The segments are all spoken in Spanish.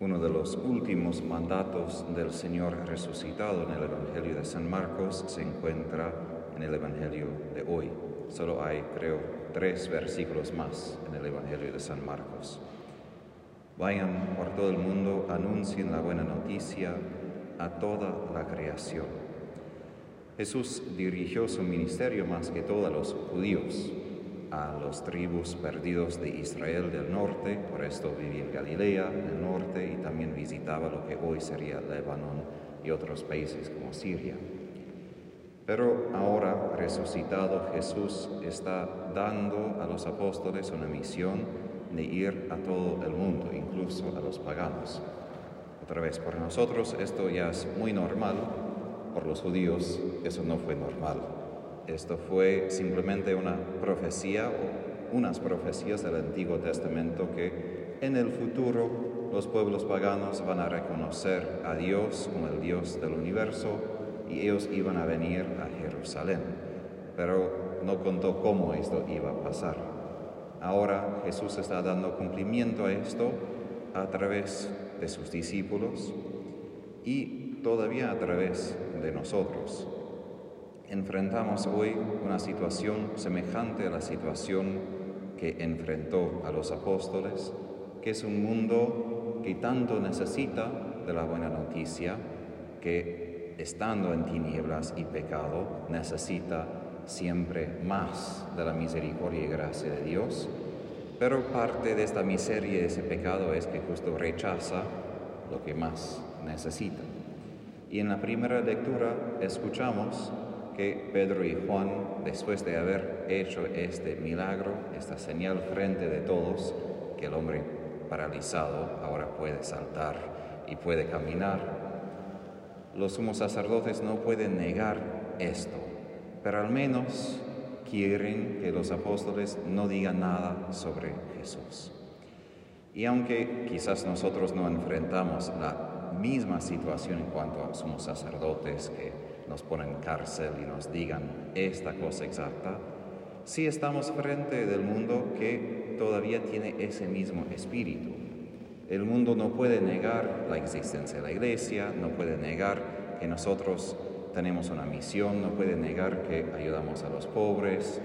Uno de los últimos mandatos del Señor resucitado en el Evangelio de San Marcos se encuentra en el Evangelio de hoy. Solo hay, creo, tres versículos más en el Evangelio de San Marcos. Vayan por todo el mundo, anuncien la buena noticia a toda la creación. Jesús dirigió su ministerio más que todo los judíos, a los tribus perdidos de Israel del norte, por esto vivía en Galilea del norte y también visitaba lo que hoy sería Líbano y otros países como Siria. Pero ahora resucitado Jesús está dando a los apóstoles una misión de ir a todo el mundo, incluso a los paganos. Otra vez, por nosotros esto ya es muy normal, por los judíos eso no fue normal. Esto fue simplemente una profecía o unas profecías del Antiguo Testamento que en el futuro los pueblos paganos van a reconocer a Dios como el Dios del universo y ellos iban a venir a Jerusalén. Pero no contó cómo esto iba a pasar. Ahora Jesús está dando cumplimiento a esto a través de sus discípulos y todavía a través de nosotros enfrentamos hoy una situación semejante a la situación que enfrentó a los apóstoles, que es un mundo que tanto necesita de la buena noticia, que estando en tinieblas y pecado necesita siempre más de la misericordia y gracia de Dios, pero parte de esta miseria y de ese pecado es que justo rechaza lo que más necesita. Y en la primera lectura escuchamos que Pedro y Juan, después de haber hecho este milagro, esta señal frente de todos, que el hombre paralizado ahora puede saltar y puede caminar, los sumos sacerdotes no pueden negar esto, pero al menos quieren que los apóstoles no digan nada sobre Jesús. Y aunque quizás nosotros no enfrentamos la misma situación en cuanto a somos sacerdotes que nos ponen cárcel y nos digan esta cosa exacta, si estamos frente del mundo que todavía tiene ese mismo espíritu. El mundo no puede negar la existencia de la iglesia, no puede negar que nosotros tenemos una misión, no puede negar que ayudamos a los pobres,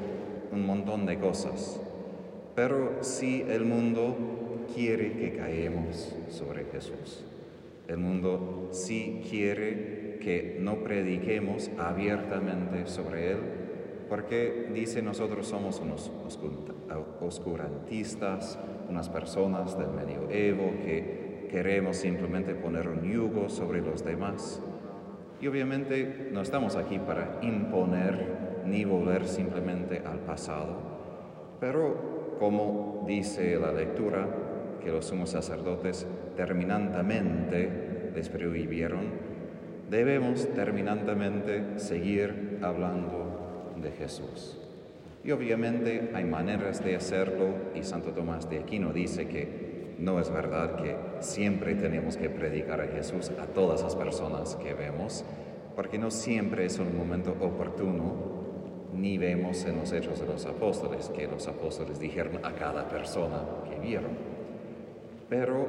un montón de cosas. Pero si el mundo quiere que caemos sobre Jesús, el mundo sí quiere que no prediquemos abiertamente sobre Él, porque dice nosotros somos unos oscurantistas, unas personas del medioevo que queremos simplemente poner un yugo sobre los demás. Y obviamente no estamos aquí para imponer ni volver simplemente al pasado, pero como dice la lectura, que los sumos sacerdotes terminantemente les prohibieron debemos terminantemente seguir hablando de Jesús. Y obviamente hay maneras de hacerlo y Santo Tomás de Aquino dice que no es verdad que siempre tenemos que predicar a Jesús a todas las personas que vemos, porque no siempre es un momento oportuno, ni vemos en los hechos de los apóstoles que los apóstoles dijeron a cada persona que vieron. Pero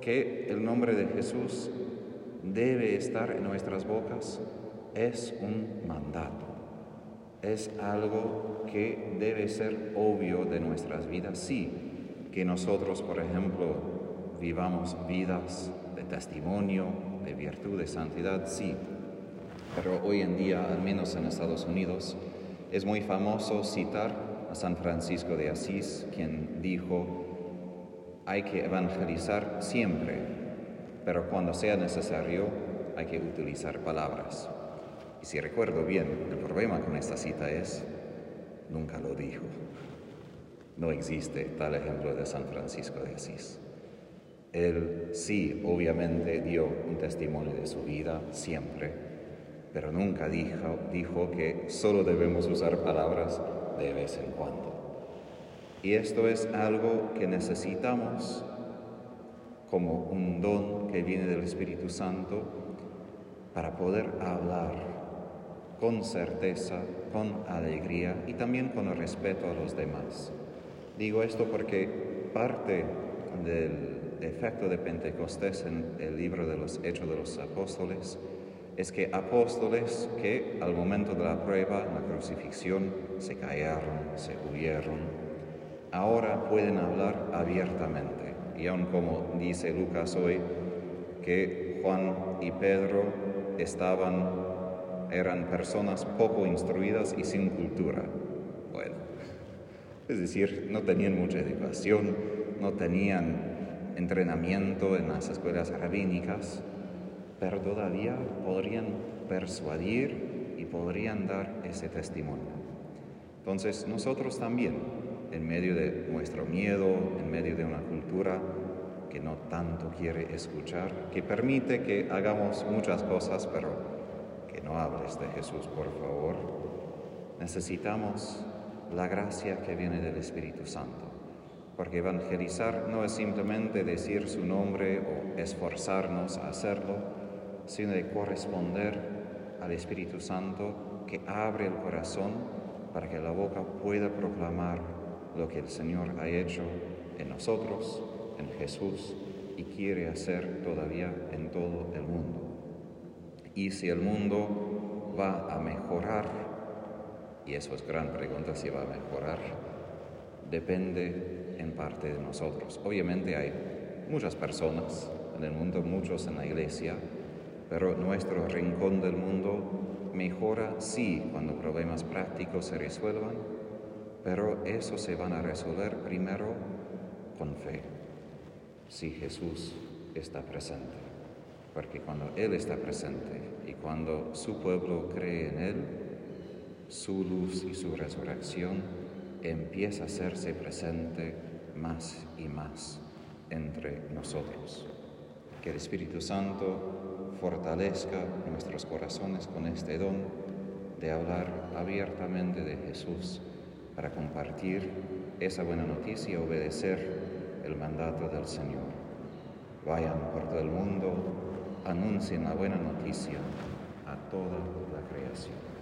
que el nombre de Jesús debe estar en nuestras bocas es un mandato, es algo que debe ser obvio de nuestras vidas, sí, que nosotros, por ejemplo, vivamos vidas de testimonio, de virtud, de santidad, sí, pero hoy en día, al menos en Estados Unidos, es muy famoso citar a San Francisco de Asís, quien dijo, hay que evangelizar siempre, pero cuando sea necesario hay que utilizar palabras. Y si recuerdo bien, el problema con esta cita es, nunca lo dijo. No existe tal ejemplo de San Francisco de Asís. Él sí, obviamente, dio un testimonio de su vida siempre, pero nunca dijo, dijo que solo debemos usar palabras de vez en cuando. Y esto es algo que necesitamos como un don que viene del Espíritu Santo para poder hablar con certeza, con alegría y también con respeto a los demás. Digo esto porque parte del efecto de Pentecostés en el libro de los Hechos de los Apóstoles es que apóstoles que al momento de la prueba, la crucifixión, se callaron, se huyeron, ahora pueden hablar abiertamente. Y aun como dice Lucas hoy, que Juan y Pedro estaban, eran personas poco instruidas y sin cultura. Bueno, es decir, no tenían mucha educación, no tenían entrenamiento en las escuelas rabínicas, pero todavía podrían persuadir y podrían dar ese testimonio. Entonces nosotros también, en medio de nuestro miedo, en medio de una cultura que no tanto quiere escuchar, que permite que hagamos muchas cosas, pero que no hables de Jesús, por favor, necesitamos la gracia que viene del Espíritu Santo. Porque evangelizar no es simplemente decir su nombre o esforzarnos a hacerlo, sino de corresponder al Espíritu Santo que abre el corazón para que la boca pueda proclamar lo que el Señor ha hecho en nosotros, en Jesús, y quiere hacer todavía en todo el mundo. Y si el mundo va a mejorar, y eso es gran pregunta si va a mejorar, depende en parte de nosotros. Obviamente hay muchas personas en el mundo, muchos en la iglesia, pero nuestro rincón del mundo mejora sí cuando problemas prácticos se resuelvan, pero eso se van a resolver primero con fe, si Jesús está presente. Porque cuando Él está presente y cuando su pueblo cree en Él, su luz y su resurrección empieza a hacerse presente más y más entre nosotros. Que el Espíritu Santo fortalezca nuestros corazones con este don de hablar abiertamente de Jesús para compartir esa buena noticia y obedecer el mandato del Señor. Vayan por todo el mundo, anuncien la buena noticia a toda la creación.